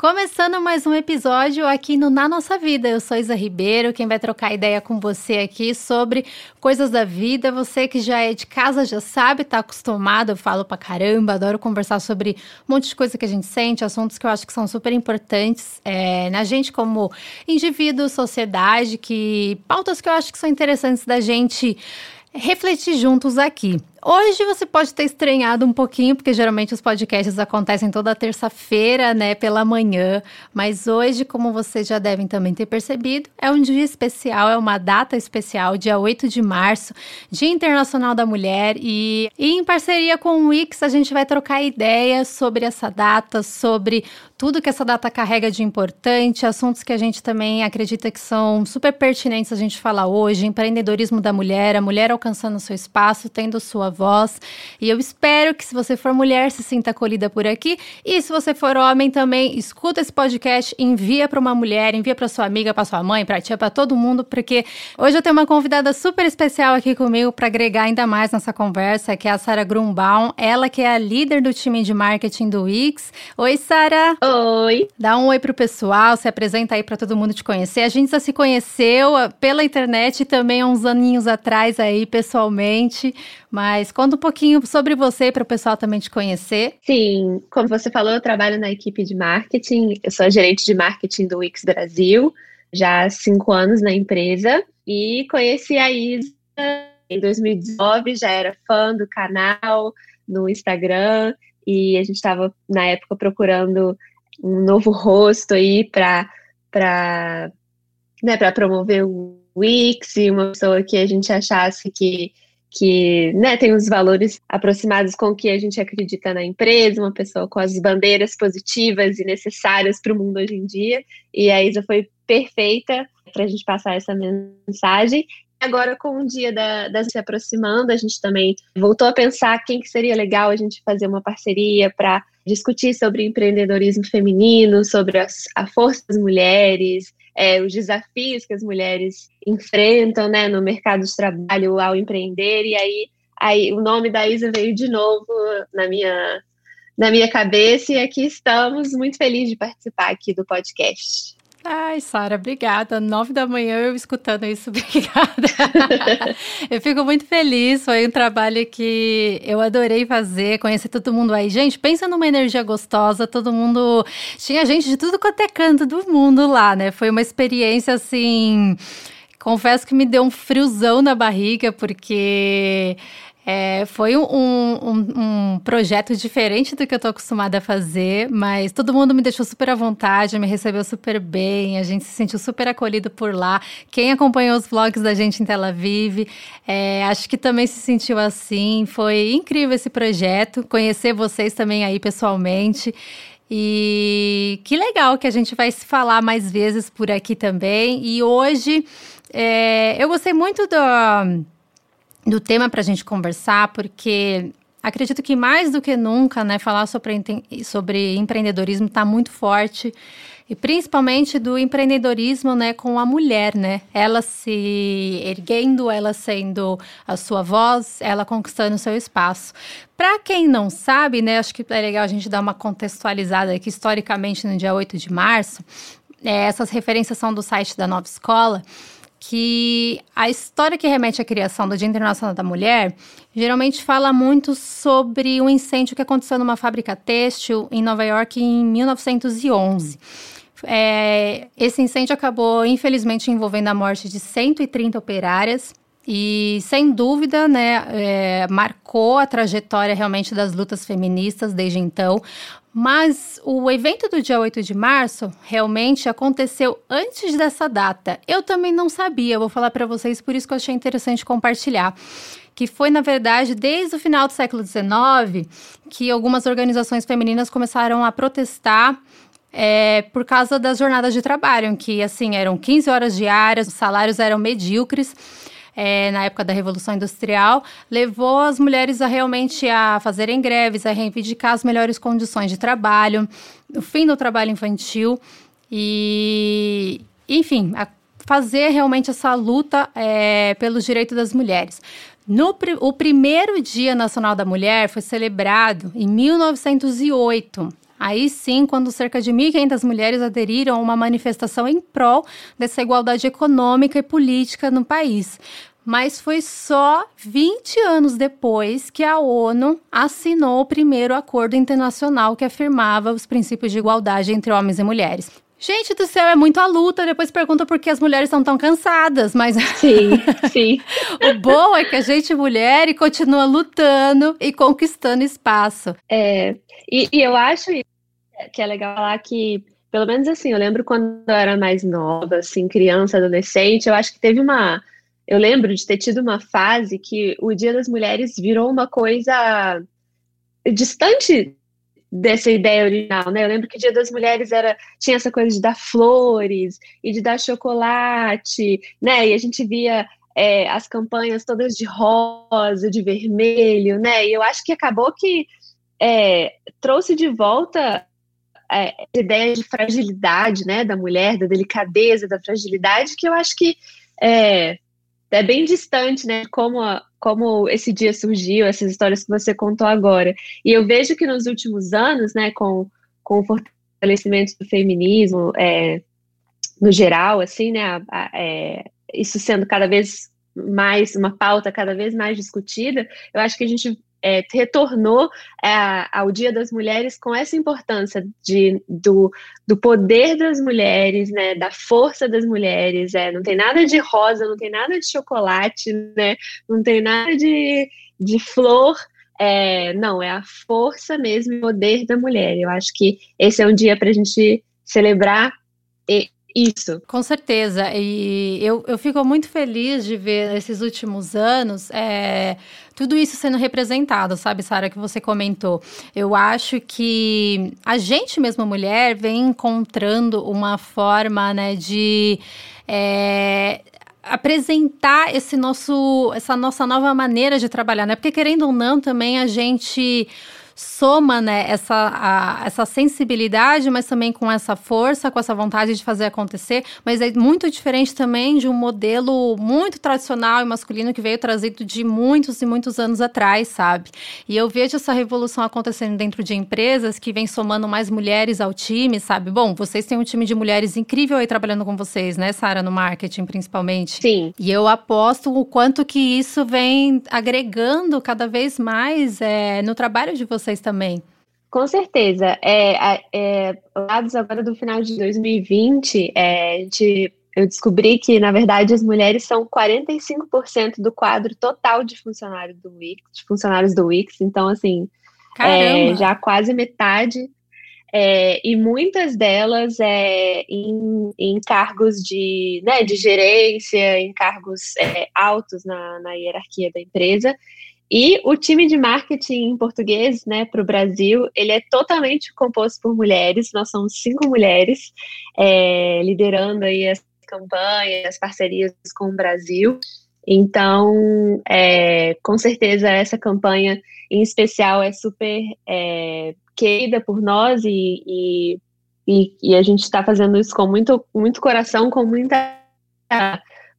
Começando mais um episódio aqui no Na Nossa Vida. Eu sou Isa Ribeiro, quem vai trocar ideia com você aqui sobre coisas da vida. Você que já é de casa já sabe, tá acostumado, eu falo pra caramba, adoro conversar sobre um monte de coisa que a gente sente, assuntos que eu acho que são super importantes é, na gente como indivíduo, sociedade, que pautas que eu acho que são interessantes da gente refletir juntos aqui. Hoje você pode ter estranhado um pouquinho, porque geralmente os podcasts acontecem toda terça-feira, né, pela manhã. Mas hoje, como vocês já devem também ter percebido, é um dia especial, é uma data especial, dia 8 de março, Dia Internacional da Mulher. E, e em parceria com o Wix, a gente vai trocar ideias sobre essa data, sobre tudo que essa data carrega de importante, assuntos que a gente também acredita que são super pertinentes a gente falar hoje: empreendedorismo da mulher, a mulher alcançando seu espaço, tendo sua voz. E eu espero que, se você for mulher, se sinta acolhida por aqui. E se você for homem também, escuta esse podcast, envia para uma mulher, envia para sua amiga, para sua mãe, para tia, para todo mundo, porque hoje eu tenho uma convidada super especial aqui comigo para agregar ainda mais nessa conversa, que é a Sara Grumbaum. Ela que é a líder do time de marketing do Wix. Oi, Sara. Oi. Dá um oi pro pessoal, se apresenta aí para todo mundo te conhecer. A gente já se conheceu ah, pela internet também há uns aninhos atrás aí pessoalmente, mas conta um pouquinho sobre você para o pessoal também te conhecer. Sim, como você falou, eu trabalho na equipe de marketing. Eu sou gerente de marketing do Wix Brasil, já há cinco anos na empresa. E conheci a Isa em 2019, já era fã do canal no Instagram. E a gente estava, na época, procurando um novo rosto aí para né, promover o Wix e uma pessoa que a gente achasse que que né, tem os valores aproximados com o que a gente acredita na empresa, uma pessoa com as bandeiras positivas e necessárias para o mundo hoje em dia. E a Isa foi perfeita para a gente passar essa mensagem. Agora, com o dia da, da se aproximando, a gente também voltou a pensar quem que seria legal a gente fazer uma parceria para discutir sobre empreendedorismo feminino, sobre as, a força das mulheres, é, os desafios que as mulheres enfrentam né, no mercado de trabalho ao empreender, e aí, aí o nome da Isa veio de novo na minha, na minha cabeça, e aqui estamos, muito felizes de participar aqui do podcast. Ai, Sara, obrigada. Nove da manhã eu escutando isso, obrigada. eu fico muito feliz. Foi um trabalho que eu adorei fazer, conhecer todo mundo aí. Gente, pensa numa energia gostosa, todo mundo. Tinha gente de tudo quanto é canto do mundo lá, né? Foi uma experiência assim. Confesso que me deu um friozão na barriga, porque é, foi um, um, um, projeto diferente do que eu estou acostumada a fazer, mas todo mundo me deixou super à vontade, me recebeu super bem, a gente se sentiu super acolhido por lá. Quem acompanhou os vlogs da gente em Tel Aviv, é, acho que também se sentiu assim. Foi incrível esse projeto, conhecer vocês também aí pessoalmente. E que legal que a gente vai se falar mais vezes por aqui também. E hoje é, eu gostei muito do do tema para a gente conversar, porque acredito que mais do que nunca, né, falar sobre, sobre empreendedorismo está muito forte e principalmente do empreendedorismo, né, com a mulher, né, ela se erguendo, ela sendo a sua voz, ela conquistando o seu espaço. Para quem não sabe, né, acho que é legal a gente dar uma contextualizada aqui historicamente no dia 8 de março. É, essas referências são do site da Nova Escola que a história que remete à criação do Dia Internacional da Mulher geralmente fala muito sobre um incêndio que aconteceu numa fábrica têxtil em Nova York em 1911. É, esse incêndio acabou, infelizmente, envolvendo a morte de 130 operárias e, sem dúvida, né, é, marcou a trajetória realmente das lutas feministas desde então. Mas o evento do dia 8 de março realmente aconteceu antes dessa data. Eu também não sabia, vou falar para vocês, por isso que eu achei interessante compartilhar. Que foi, na verdade, desde o final do século XIX que algumas organizações femininas começaram a protestar é, por causa das jornadas de trabalho, que assim eram 15 horas diárias, os salários eram medíocres é, na época da Revolução Industrial, levou as mulheres a realmente a fazerem greves, a reivindicar as melhores condições de trabalho, o fim do trabalho infantil e, enfim, a fazer realmente essa luta é, pelos direitos das mulheres. No, o primeiro Dia Nacional da Mulher foi celebrado em 1908 Aí sim, quando cerca de 1.500 mulheres aderiram a uma manifestação em prol dessa igualdade econômica e política no país. Mas foi só 20 anos depois que a ONU assinou o primeiro acordo internacional que afirmava os princípios de igualdade entre homens e mulheres. Gente do céu, é muito a luta. Depois pergunta por que as mulheres estão tão cansadas, mas. Sim, sim. o bom é que a gente, mulher, e continua lutando e conquistando espaço. É, e, e eu acho que é legal falar que, pelo menos assim, eu lembro quando eu era mais nova, assim, criança, adolescente, eu acho que teve uma. Eu lembro de ter tido uma fase que o Dia das Mulheres virou uma coisa distante dessa ideia original, né? Eu lembro que o Dia das Mulheres era tinha essa coisa de dar flores e de dar chocolate, né? E a gente via é, as campanhas todas de rosa, de vermelho, né? E eu acho que acabou que é, trouxe de volta é, ideia de fragilidade, né? Da mulher, da delicadeza, da fragilidade, que eu acho que é, é bem distante, né? Como, a, como esse dia surgiu, essas histórias que você contou agora. E eu vejo que nos últimos anos, né, com, com o fortalecimento do feminismo, é, no geral, assim, né, a, a, é, isso sendo cada vez mais uma pauta cada vez mais discutida, eu acho que a gente é, retornou é, ao Dia das Mulheres com essa importância de, do, do poder das mulheres, né, da força das mulheres. É, não tem nada de rosa, não tem nada de chocolate, né, não tem nada de, de flor. É, não, é a força mesmo, o poder da mulher. Eu acho que esse é um dia para a gente celebrar isso. Com certeza. E eu, eu fico muito feliz de ver esses últimos anos é, tudo isso sendo representado, sabe, Sara, que você comentou. Eu acho que a gente mesmo, mulher, vem encontrando uma forma, né, de. É, apresentar esse nosso essa nossa nova maneira de trabalhar, né? Porque querendo ou não, também a gente soma né, essa, a, essa sensibilidade, mas também com essa força, com essa vontade de fazer acontecer. Mas é muito diferente também de um modelo muito tradicional e masculino que veio trazido de muitos e muitos anos atrás, sabe? E eu vejo essa revolução acontecendo dentro de empresas que vem somando mais mulheres ao time, sabe? Bom, vocês têm um time de mulheres incrível aí trabalhando com vocês, né, Sara, no marketing principalmente. Sim. E eu aposto o quanto que isso vem agregando cada vez mais é, no trabalho de vocês vocês também. Com certeza. É, é, dados agora do final de 2020, é, a gente, eu descobri que, na verdade, as mulheres são 45% do quadro total de funcionários do Wix, de funcionários do Wix. Então, assim, é, já quase metade. É, e muitas delas é, em, em cargos de, né, de gerência, em cargos é, altos na, na hierarquia da empresa. E o time de marketing em português, né, para o Brasil, ele é totalmente composto por mulheres. Nós somos cinco mulheres é, liderando aí as campanhas, as parcerias com o Brasil. Então, é, com certeza essa campanha em especial é super é, querida por nós e, e, e, e a gente está fazendo isso com muito, muito coração, com muita,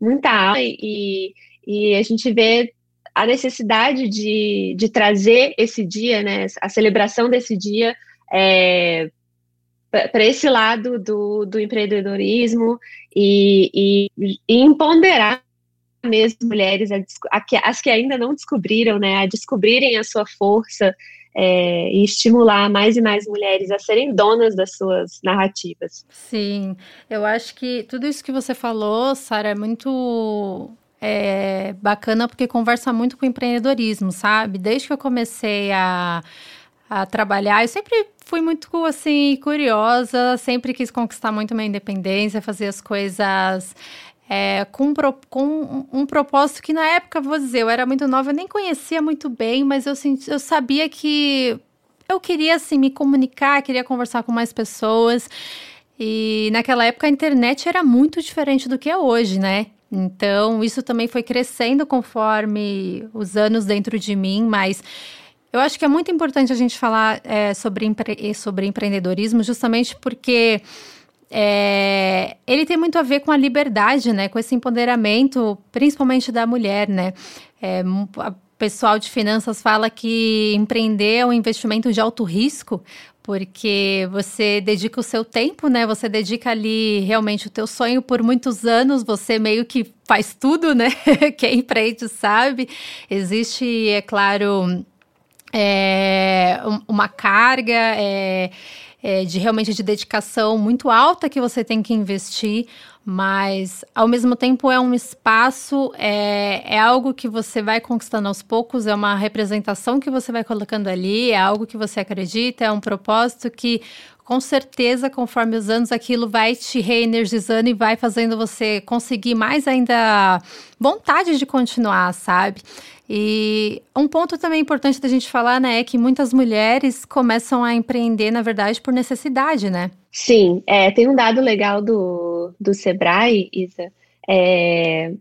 muita alma e, e a gente vê a necessidade de, de trazer esse dia, né, a celebração desse dia é, para esse lado do, do empreendedorismo e, e, e empoderar mesmo mulheres, a, a, as que ainda não descobriram, né, a descobrirem a sua força é, e estimular mais e mais mulheres a serem donas das suas narrativas. Sim, eu acho que tudo isso que você falou, Sara, é muito é bacana porque conversa muito com empreendedorismo, sabe? Desde que eu comecei a, a trabalhar, eu sempre fui muito assim curiosa, sempre quis conquistar muito minha independência, fazer as coisas é, com, com, um propósito que na época, vou dizer, eu era muito nova, eu nem conhecia muito bem, mas eu, senti, eu sabia que eu queria assim me comunicar, queria conversar com mais pessoas. E naquela época a internet era muito diferente do que é hoje, né? Então, isso também foi crescendo conforme os anos dentro de mim, mas eu acho que é muito importante a gente falar é, sobre, empre sobre empreendedorismo, justamente porque é, ele tem muito a ver com a liberdade, né? Com esse empoderamento, principalmente da mulher, né? É, pessoal de finanças fala que empreender é um investimento de alto risco, porque você dedica o seu tempo, né? Você dedica ali realmente o teu sonho por muitos anos, você meio que faz tudo, né? Quem empreende sabe. Existe, é claro, é, uma carga é, é, de realmente de dedicação muito alta que você tem que investir, mas ao mesmo tempo é um espaço, é, é algo que você vai conquistando aos poucos, é uma representação que você vai colocando ali, é algo que você acredita, é um propósito que com certeza, conforme os anos, aquilo vai te reenergizando e vai fazendo você conseguir mais ainda vontade de continuar, sabe? E um ponto também importante da gente falar, né, é que muitas mulheres começam a empreender, na verdade, por necessidade, né? Sim, é, tem um dado legal do, do Sebrae, Isa, é,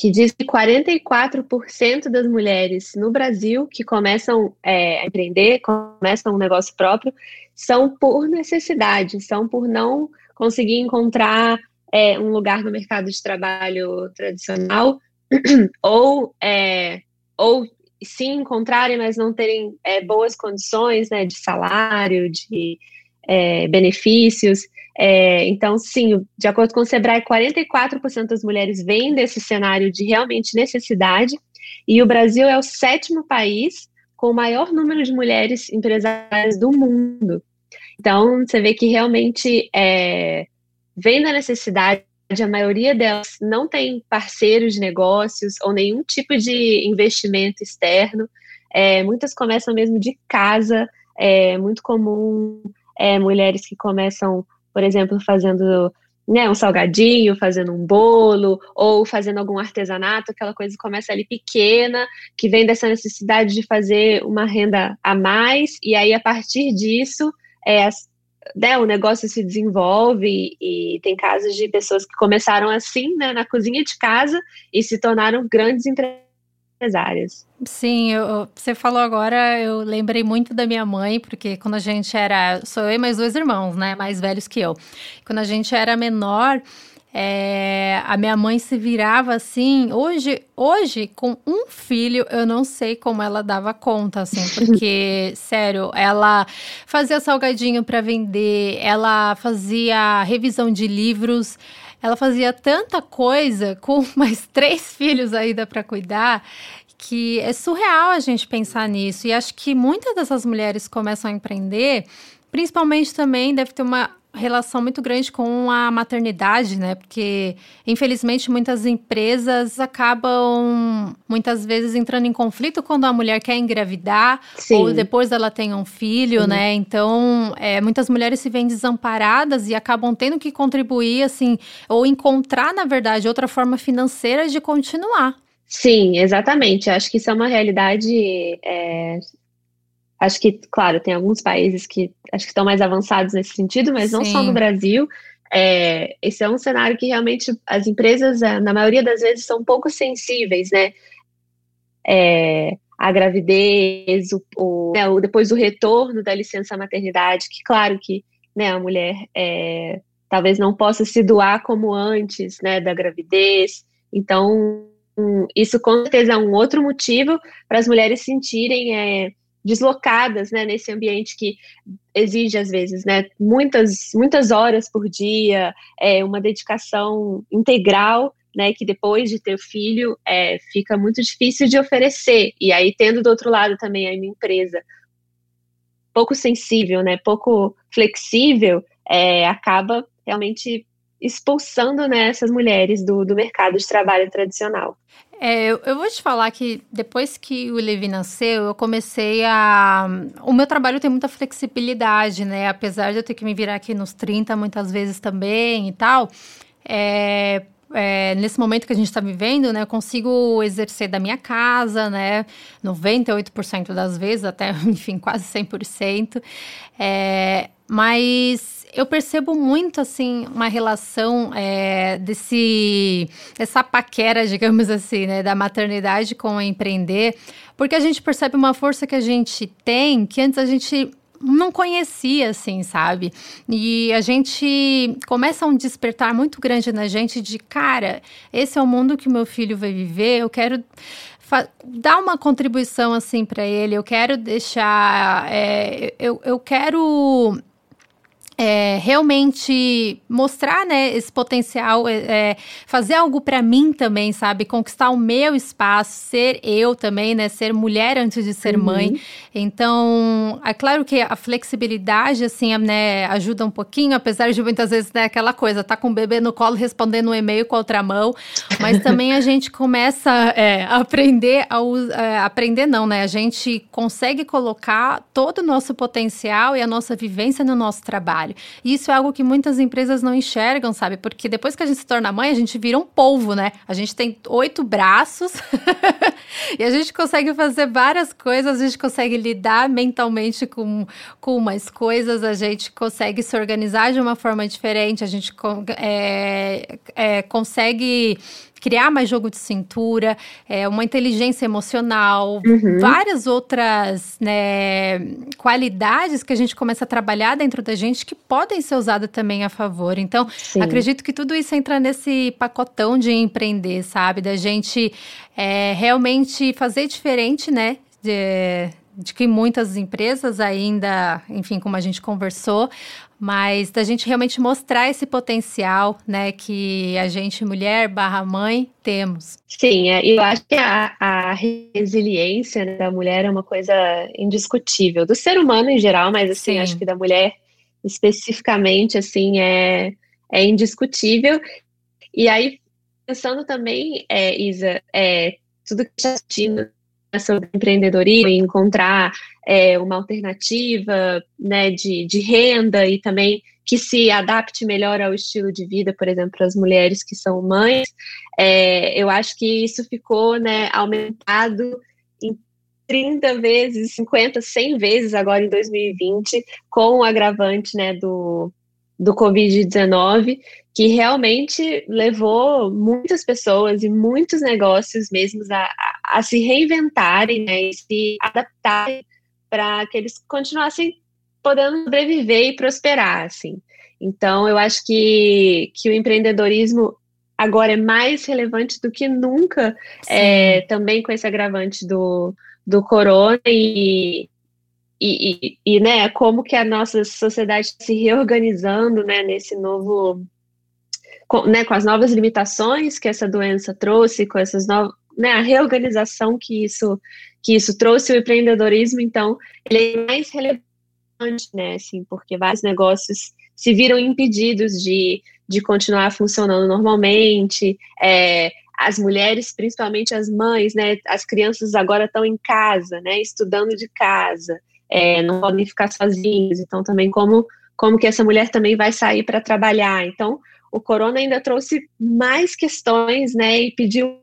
que diz que 44% das mulheres no Brasil que começam é, a empreender, começam um negócio próprio, são por necessidade, são por não conseguir encontrar é, um lugar no mercado de trabalho tradicional ou, é, ou sim encontrarem, mas não terem é, boas condições né, de salário, de é, benefícios. É, então, sim, de acordo com o Sebrae, 44% das mulheres vêm desse cenário de realmente necessidade, e o Brasil é o sétimo país com o maior número de mulheres empresárias do mundo. Então, você vê que realmente é, vem da necessidade a maioria delas não tem parceiros de negócios ou nenhum tipo de investimento externo. É, muitas começam mesmo de casa, é muito comum é, mulheres que começam, por exemplo, fazendo né, um salgadinho, fazendo um bolo, ou fazendo algum artesanato, aquela coisa que começa ali pequena, que vem dessa necessidade de fazer uma renda a mais, e aí a partir disso, é, né, o negócio se desenvolve e tem casos de pessoas que começaram assim, né, na cozinha de casa e se tornaram grandes empresárias. Sim, eu, você falou agora, eu lembrei muito da minha mãe, porque quando a gente era, sou eu e mais dois irmãos, né, mais velhos que eu. Quando a gente era menor, é, a minha mãe se virava assim. Hoje, hoje, com um filho, eu não sei como ela dava conta, assim, porque, sério, ela fazia salgadinho para vender, ela fazia revisão de livros, ela fazia tanta coisa com mais três filhos ainda para cuidar que é surreal a gente pensar nisso. E acho que muitas dessas mulheres começam a empreender, principalmente também deve ter uma relação muito grande com a maternidade, né? Porque, infelizmente, muitas empresas acabam muitas vezes entrando em conflito quando a mulher quer engravidar Sim. ou depois ela tem um filho, Sim. né? Então, é, muitas mulheres se veem desamparadas e acabam tendo que contribuir, assim, ou encontrar, na verdade, outra forma financeira de continuar. Sim, exatamente. Acho que isso é uma realidade é, Acho que, claro, tem alguns países que acho que estão mais avançados nesse sentido, mas Sim. não só no Brasil. É, esse é um cenário que realmente as empresas, é, na maioria das vezes, são pouco sensíveis, né? É, a gravidez, o, o, né, o, depois do retorno da licença maternidade, que claro que né, a mulher é, talvez não possa se doar como antes né, da gravidez. Então, um, isso com certeza é um outro motivo para as mulheres sentirem é, deslocadas, né, nesse ambiente que exige às vezes, né, muitas muitas horas por dia, é uma dedicação integral, né, que depois de ter filho é, fica muito difícil de oferecer. E aí tendo do outro lado também a minha empresa pouco sensível, né, pouco flexível, é, acaba realmente expulsando né, essas mulheres do, do mercado de trabalho tradicional. É, eu, eu, vou te falar que depois que o Levi nasceu, eu comecei a. O meu trabalho tem muita flexibilidade, né? Apesar de eu ter que me virar aqui nos 30 muitas vezes também e tal. É, é, nesse momento que a gente está vivendo, né, eu consigo exercer da minha casa, né, 98% das vezes, até, enfim, quase 100%. É, mas eu percebo muito, assim, uma relação é, desse, dessa paquera, digamos assim, né, da maternidade com empreender, porque a gente percebe uma força que a gente tem que antes a gente não conhecia, assim, sabe? E a gente começa um despertar muito grande na gente de, cara, esse é o mundo que meu filho vai viver, eu quero dar uma contribuição assim para ele. Eu quero deixar, é, eu, eu quero é, realmente mostrar né, esse potencial, é, é fazer algo para mim também, sabe? Conquistar o meu espaço, ser eu também, né? Ser mulher antes de ser uhum. mãe. Então, é claro que a flexibilidade, assim, né, ajuda um pouquinho, apesar de muitas vezes, né, aquela coisa, tá com o bebê no colo respondendo um e-mail com a outra mão, mas também a gente começa é, a aprender, a é, aprender não, né? A gente consegue colocar todo o nosso potencial e a nossa vivência no nosso trabalho trabalho. E isso é algo que muitas empresas não enxergam, sabe? Porque depois que a gente se torna mãe, a gente vira um polvo, né? A gente tem oito braços e a gente consegue fazer várias coisas, a gente consegue lidar mentalmente com, com umas coisas, a gente consegue se organizar de uma forma diferente, a gente é, é, consegue criar mais jogo de cintura, é, uma inteligência emocional, uhum. várias outras né, qualidades que a gente começa a trabalhar dentro da gente que podem ser usadas também a favor. Então, Sim. acredito que tudo isso entra nesse pacotão de empreender, sabe? Da gente é, realmente fazer diferente, né? De, de que muitas empresas ainda, enfim, como a gente conversou, mas da gente realmente mostrar esse potencial, né, que a gente, mulher barra mãe, temos. Sim, é, eu acho que a, a resiliência né, da mulher é uma coisa indiscutível, do ser humano em geral, mas assim, Sim. acho que da mulher especificamente, assim, é, é indiscutível. E aí, pensando também, é, Isa, é, tudo que está assistindo sobre empreendedorismo e encontrar é, uma alternativa né, de, de renda e também que se adapte melhor ao estilo de vida, por exemplo, as mulheres que são mães, é, eu acho que isso ficou né, aumentado em 30 vezes, 50, 100 vezes agora em 2020, com o agravante né, do, do Covid-19, que realmente levou muitas pessoas e muitos negócios mesmo a, a, se reinventarem né, e se adaptarem para que eles continuassem podendo sobreviver e prosperar, assim. Então, eu acho que, que o empreendedorismo agora é mais relevante do que nunca, é, também com esse agravante do, do corona e, e, e, e, né, como que a nossa sociedade está se reorganizando, né, nesse novo, com, né, com as novas limitações que essa doença trouxe, com essas novas, né, a reorganização que isso, que isso trouxe, o empreendedorismo, então, ele é mais relevante, né, assim, porque vários negócios se viram impedidos de, de continuar funcionando normalmente, é, as mulheres, principalmente as mães, né, as crianças agora estão em casa, né, estudando de casa, é, não podem ficar sozinhos, então também como, como que essa mulher também vai sair para trabalhar, então o corona ainda trouxe mais questões, né, e pediu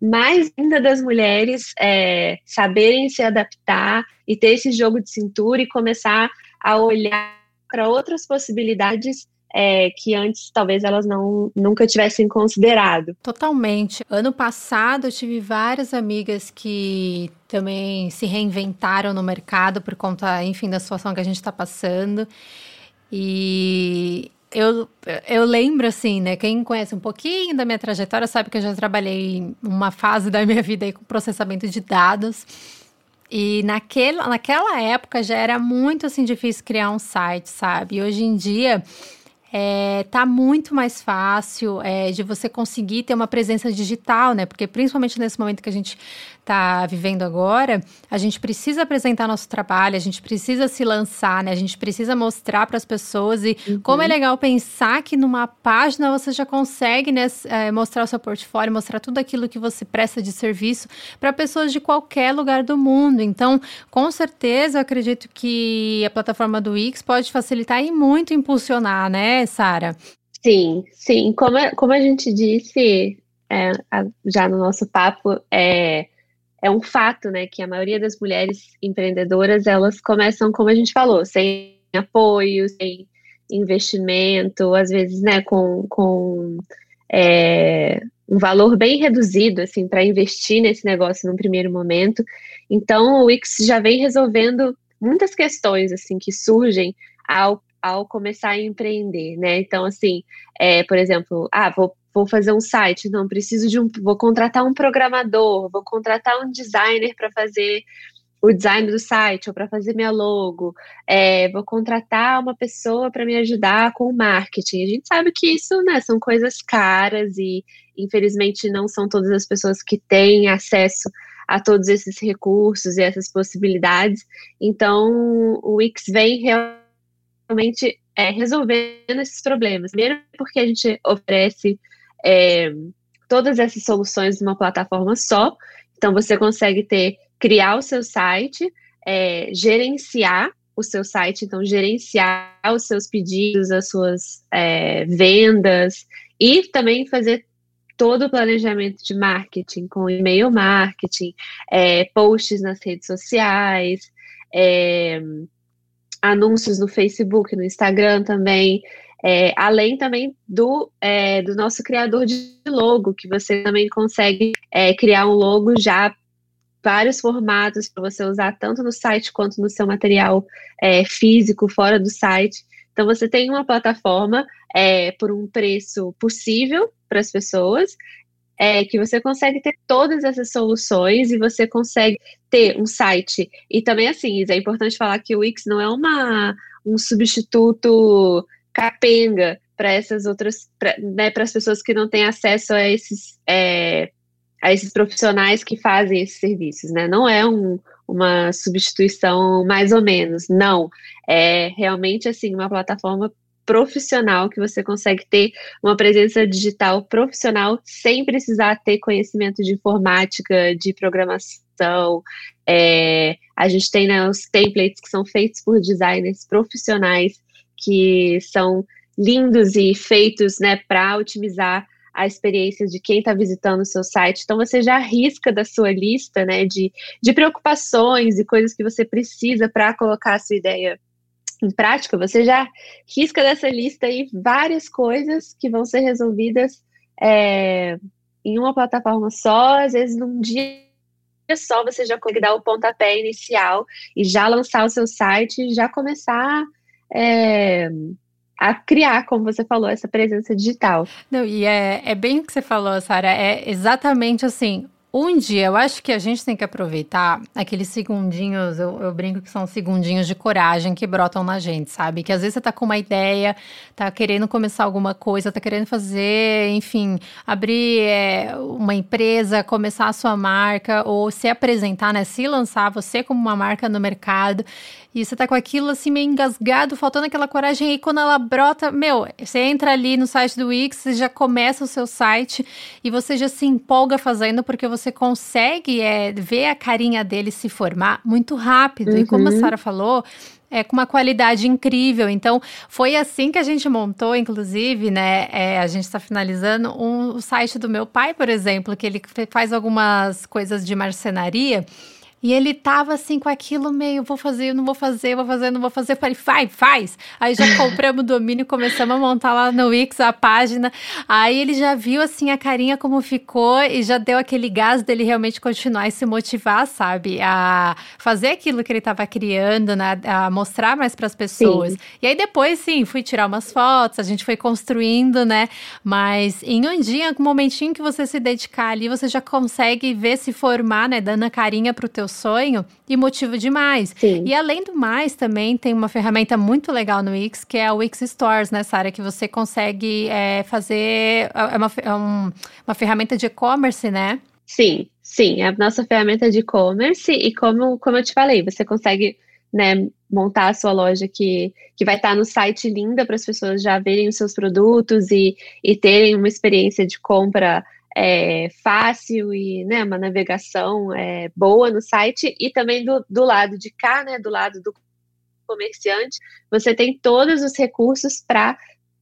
mais ainda das mulheres é, saberem se adaptar e ter esse jogo de cintura e começar a olhar para outras possibilidades é, que antes talvez elas não nunca tivessem considerado. Totalmente. Ano passado eu tive várias amigas que também se reinventaram no mercado por conta, enfim, da situação que a gente está passando. E eu, eu lembro, assim, né? Quem conhece um pouquinho da minha trajetória sabe que eu já trabalhei uma fase da minha vida aí com processamento de dados. E naquele, naquela época já era muito assim difícil criar um site, sabe? E hoje em dia é, tá muito mais fácil é, de você conseguir ter uma presença digital, né? Porque principalmente nesse momento que a gente está vivendo agora, a gente precisa apresentar nosso trabalho, a gente precisa se lançar, né? A gente precisa mostrar para as pessoas e uhum. como é legal pensar que numa página você já consegue né, é, mostrar o seu portfólio, mostrar tudo aquilo que você presta de serviço para pessoas de qualquer lugar do mundo. Então, com certeza, eu acredito que a plataforma do Wix pode facilitar e muito impulsionar, né, Sara? Sim, sim. Como, como a gente disse é, já no nosso papo, é, é um fato, né, que a maioria das mulheres empreendedoras, elas começam, como a gente falou, sem apoio, sem investimento, às vezes, né, com, com é, um valor bem reduzido, assim, para investir nesse negócio no primeiro momento. Então, o Wix já vem resolvendo muitas questões, assim, que surgem ao, ao começar a empreender, né, então, assim, é, por exemplo, ah, vou vou fazer um site, não preciso de um, vou contratar um programador, vou contratar um designer para fazer o design do site ou para fazer minha logo, é, vou contratar uma pessoa para me ajudar com o marketing. A gente sabe que isso, né, são coisas caras e infelizmente não são todas as pessoas que têm acesso a todos esses recursos e essas possibilidades. Então, o Wix vem realmente é, resolvendo esses problemas. Primeiro, porque a gente oferece é, todas essas soluções numa plataforma só. Então, você consegue ter, criar o seu site, é, gerenciar o seu site, então, gerenciar os seus pedidos, as suas é, vendas, e também fazer todo o planejamento de marketing, com e-mail marketing, é, posts nas redes sociais, é, anúncios no Facebook, no Instagram também, é, além também do, é, do nosso criador de logo, que você também consegue é, criar um logo já vários formatos para você usar tanto no site quanto no seu material é, físico fora do site. Então você tem uma plataforma é, por um preço possível para as pessoas, é que você consegue ter todas essas soluções e você consegue ter um site. E também, assim, é importante falar que o Wix não é uma, um substituto capenga para essas outras, para né, as pessoas que não têm acesso a esses, é, a esses profissionais que fazem esses serviços, né? Não é um, uma substituição mais ou menos, não. É realmente, assim, uma plataforma profissional, que você consegue ter uma presença digital profissional sem precisar ter conhecimento de informática, de programação. É, a gente tem né, os templates que são feitos por designers profissionais que são lindos e feitos né, para otimizar a experiência de quem está visitando o seu site. Então, você já arrisca da sua lista né, de, de preocupações e coisas que você precisa para colocar a sua ideia em prática, você já risca dessa lista aí várias coisas que vão ser resolvidas é, em uma plataforma só, às vezes num dia só você já consegue dar o pontapé inicial e já lançar o seu site e já começar é, a criar, como você falou, essa presença digital. Não, e é, é bem o que você falou, Sara, é exatamente assim, um dia, eu acho que a gente tem que aproveitar aqueles segundinhos, eu, eu, brinco que são segundinhos de coragem que brotam na gente, sabe? Que às vezes você tá com uma ideia, tá querendo começar alguma coisa, tá querendo fazer, enfim, abrir é, uma empresa, começar a sua marca, ou se apresentar, né? Se lançar você como uma marca no mercado. E você tá com aquilo assim meio engasgado, faltando aquela coragem. E quando ela brota, meu, você entra ali no site do Wix, você já começa o seu site e você já se empolga fazendo, porque você consegue é, ver a carinha dele se formar muito rápido. Uhum. E como a uhum. Sara falou, é, com uma qualidade incrível. Então, foi assim que a gente montou, inclusive, né? É, a gente está finalizando um, o site do meu pai, por exemplo, que ele faz algumas coisas de marcenaria. E ele tava assim com aquilo meio, vou fazer, não vou fazer, vou fazer, não vou fazer. Eu falei, vai, faz. Aí já compramos o domínio, começamos a montar lá no Wix a página. Aí ele já viu assim a carinha como ficou e já deu aquele gás dele realmente continuar e se motivar, sabe? A fazer aquilo que ele tava criando, né? a mostrar mais para as pessoas. Sim. E aí depois, sim, fui tirar umas fotos, a gente foi construindo, né? Mas em um dia, um momentinho que você se dedicar ali, você já consegue ver se formar, né? Dando a carinha pro teu sonho e motiva demais. Sim. E além do mais, também tem uma ferramenta muito legal no Wix, que é o Wix Stores, nessa área que você consegue é, fazer. É uma, é um, uma ferramenta de e-commerce, né? Sim, sim, é a nossa ferramenta de e-commerce e como, como eu te falei, você consegue né, montar a sua loja que, que vai estar no site linda para as pessoas já verem os seus produtos e, e terem uma experiência de compra é, fácil e né, uma navegação é, boa no site, e também do, do lado de cá, né, do lado do comerciante, você tem todos os recursos para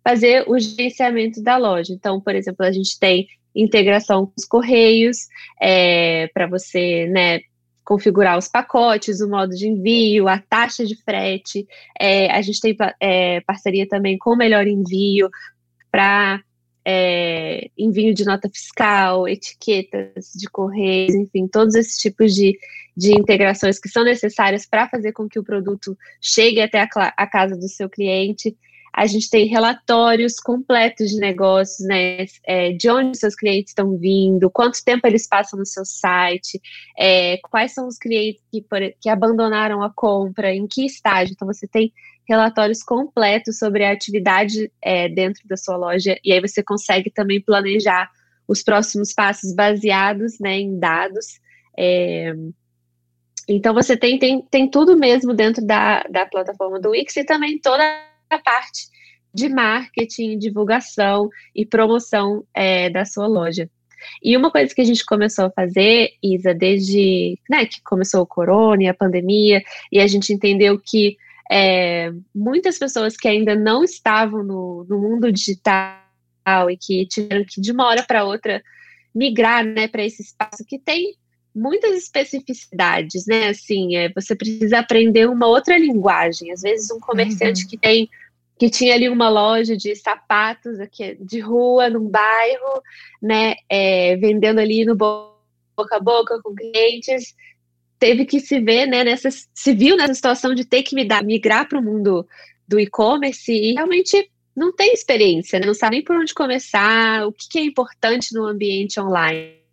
fazer o gerenciamento da loja. Então, por exemplo, a gente tem integração com os correios, é, para você né, configurar os pacotes, o modo de envio, a taxa de frete. É, a gente tem é, parceria também com o Melhor Envio para é, envio de nota fiscal, etiquetas de correios, enfim, todos esses tipos de, de integrações que são necessárias para fazer com que o produto chegue até a, a, casa do seu cliente. a gente tem relatórios completos de negócios, né? É, de onde seus clientes estão vindo, quanto tempo eles passam no seu site, é, quais são os clientes que, por, que abandonaram a compra, em que estágio. Então, você tem relatórios completos sobre a atividade é, dentro da sua loja, e aí você consegue também planejar os próximos passos baseados né, em dados. É, então, você tem, tem, tem tudo mesmo dentro da, da plataforma do Wix e também toda a parte de marketing, divulgação e promoção é, da sua loja. E uma coisa que a gente começou a fazer, Isa, desde né, que começou o corona e a pandemia, e a gente entendeu que é, muitas pessoas que ainda não estavam no, no mundo digital e que tiveram que de uma hora para outra migrar né, para esse espaço que tem muitas especificidades, né? Assim, é, você precisa aprender uma outra linguagem. Às vezes, um comerciante uhum. que tem que tinha ali uma loja de sapatos aqui de rua, num bairro, né? É, vendendo ali no boca a boca com clientes, teve que se ver, né? Nessa, se viu nessa situação de ter que migrar para o mundo do e-commerce e realmente não tem experiência, né? não sabe nem por onde começar, o que, que é importante no ambiente online.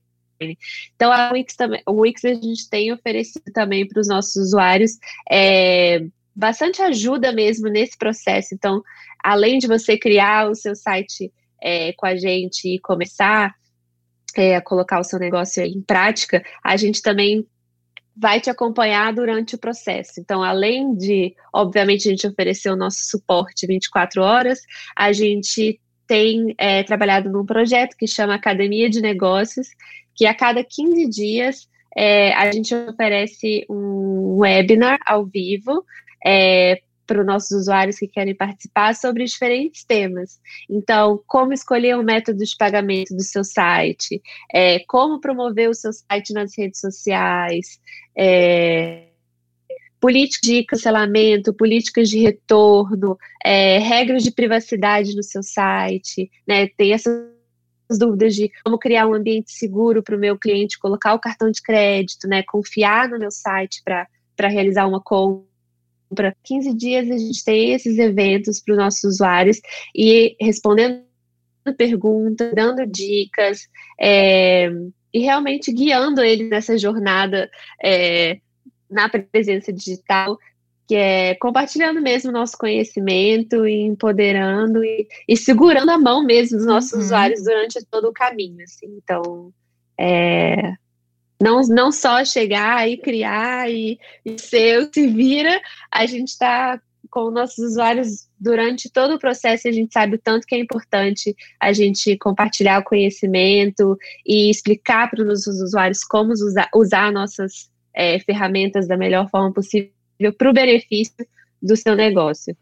Então, a Wix, também, o Wix a gente tem oferecido também para os nossos usuários é, bastante ajuda mesmo nesse processo. Então, além de você criar o seu site é, com a gente e começar é, a colocar o seu negócio em prática, a gente também vai te acompanhar durante o processo. Então, além de, obviamente, a gente oferecer o nosso suporte 24 horas, a gente tem é, trabalhado num projeto que chama Academia de Negócios, que a cada 15 dias é, a gente oferece um webinar ao vivo é, para os nossos usuários que querem participar sobre diferentes temas. Então, como escolher o um método de pagamento do seu site, é, como promover o seu site nas redes sociais, é, políticas de cancelamento, políticas de retorno, é, regras de privacidade no seu site, né? Tem essas dúvidas de como criar um ambiente seguro para o meu cliente colocar o cartão de crédito, né, confiar no meu site para realizar uma compra. 15 dias a gente tem esses eventos para os nossos usuários e respondendo perguntas, dando dicas é, e realmente guiando eles nessa jornada é, na presença digital que é compartilhando mesmo nosso conhecimento e empoderando e, e segurando a mão mesmo dos nossos uhum. usuários durante todo o caminho, assim. Então, é, não, não só chegar e criar e, e ser o se vira, a gente está com nossos usuários durante todo o processo a gente sabe o tanto que é importante a gente compartilhar o conhecimento e explicar para os nossos usuários como usar, usar nossas é, ferramentas da melhor forma possível para o benefício do seu negócio.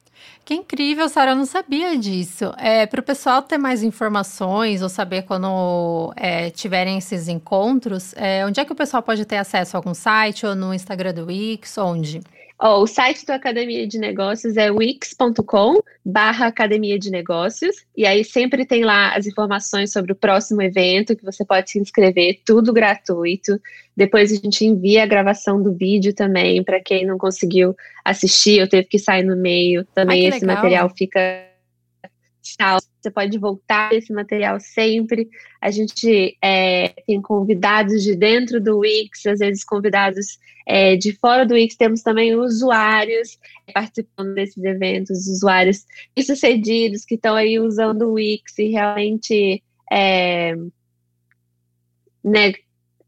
Que incrível, Sara, eu não sabia disso. É, para o pessoal ter mais informações ou saber quando é, tiverem esses encontros, é, onde é que o pessoal pode ter acesso a algum site ou no Instagram do Wix, onde? O site do Academia de Negócios é wix.com barra Academia de Negócios, e aí sempre tem lá as informações sobre o próximo evento, que você pode se inscrever, tudo gratuito. Depois a gente envia a gravação do vídeo também, para quem não conseguiu assistir ou teve que sair no meio, também Ai, esse legal. material fica Você pode voltar esse material sempre. A gente é, tem convidados de dentro do Wix, às vezes convidados é, de fora do Wix. Temos também usuários participando desses eventos, usuários sucedidos que estão aí usando o Wix e realmente é, né,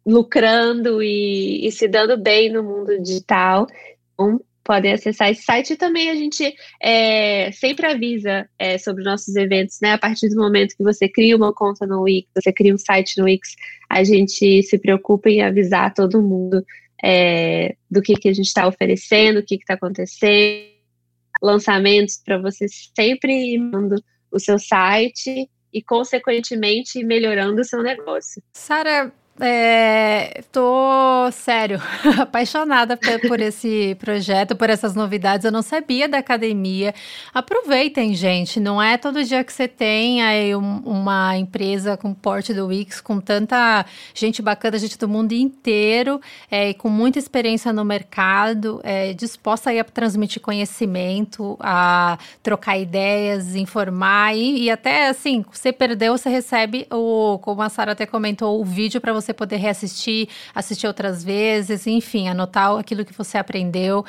lucrando e, e se dando bem no mundo digital. Então, podem acessar esse site e também a gente é, sempre avisa é, sobre nossos eventos, né? A partir do momento que você cria uma conta no Wix, você cria um site no Wix, a gente se preocupa em avisar todo mundo é, do que, que a gente está oferecendo, o que está acontecendo, lançamentos para você sempre ir mandando o seu site e, consequentemente, melhorando o seu negócio. Sara, é, tô, sério, apaixonada por esse projeto, por essas novidades. Eu não sabia da academia. Aproveitem, gente. Não é todo dia que você tem aí uma empresa com porte do Wix, com tanta gente bacana, gente do mundo inteiro, é, com muita experiência no mercado, é, disposta aí a transmitir conhecimento, a trocar ideias, informar e, e até assim, você perdeu, você recebe o, como a Sara até comentou, o vídeo para você poder reassistir, assistir outras vezes, enfim, anotar aquilo que você aprendeu.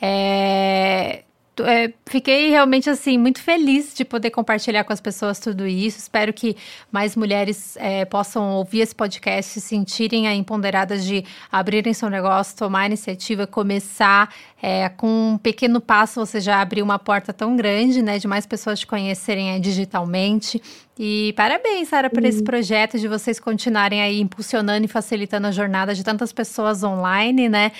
É, é, fiquei realmente assim muito feliz de poder compartilhar com as pessoas tudo isso. Espero que mais mulheres é, possam ouvir esse podcast, se sentirem aí empoderadas de abrirem seu negócio, tomar iniciativa, começar é, com um pequeno passo. Você já abriu uma porta tão grande, né, de mais pessoas te conhecerem digitalmente. E parabéns, Sara, por esse projeto de vocês continuarem aí impulsionando e facilitando a jornada de tantas pessoas online, né?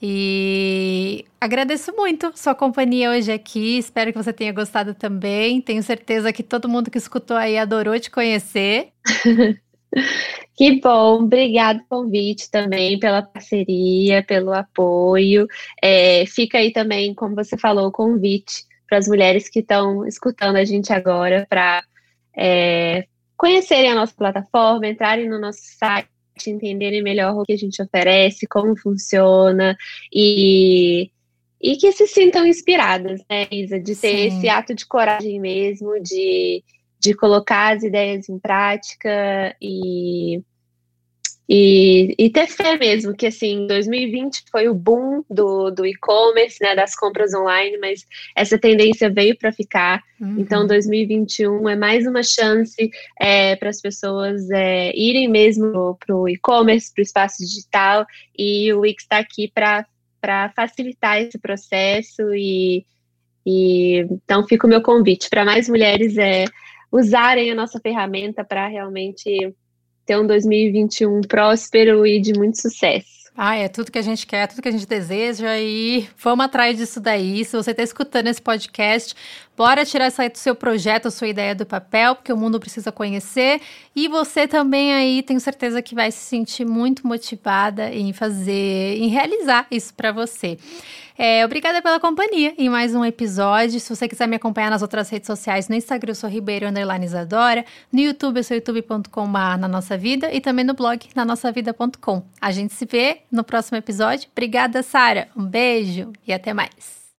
E agradeço muito sua companhia hoje aqui. Espero que você tenha gostado também. Tenho certeza que todo mundo que escutou aí adorou te conhecer. Que bom, obrigado pelo convite também, pela parceria, pelo apoio. É, fica aí também, como você falou, o convite para as mulheres que estão escutando a gente agora para é, conhecerem a nossa plataforma, entrarem no nosso site, entenderem melhor o que a gente oferece, como funciona e, e que se sintam inspiradas, né, Isa, de ter Sim. esse ato de coragem mesmo, de, de colocar as ideias em prática e e, e, ter fé mesmo, que assim, 2020 foi o boom do, do e-commerce, né, das compras online, mas essa tendência veio para ficar. Uhum. Então, 2021 é mais uma chance é, para as pessoas é, irem mesmo para o e-commerce, para o espaço digital, e o Wix está aqui para facilitar esse processo. E, e então, fica o meu convite para mais mulheres é, usarem a nossa ferramenta para realmente ter um 2021 próspero e de muito sucesso. Ah, é tudo que a gente quer, tudo que a gente deseja e vamos atrás disso daí. Se você está escutando esse podcast, bora tirar do seu projeto, sua ideia do papel, porque o mundo precisa conhecer. E você também aí, tenho certeza que vai se sentir muito motivada em fazer, em realizar isso para você. É, obrigada pela companhia em mais um episódio. Se você quiser me acompanhar nas outras redes sociais, no Instagram eu sou Ribeiro Isadora, no YouTube eu sou youtube.com na nossa vida e também no blog na nossa vida.com. A gente se vê no próximo episódio. Obrigada, Sara. Um beijo e até mais.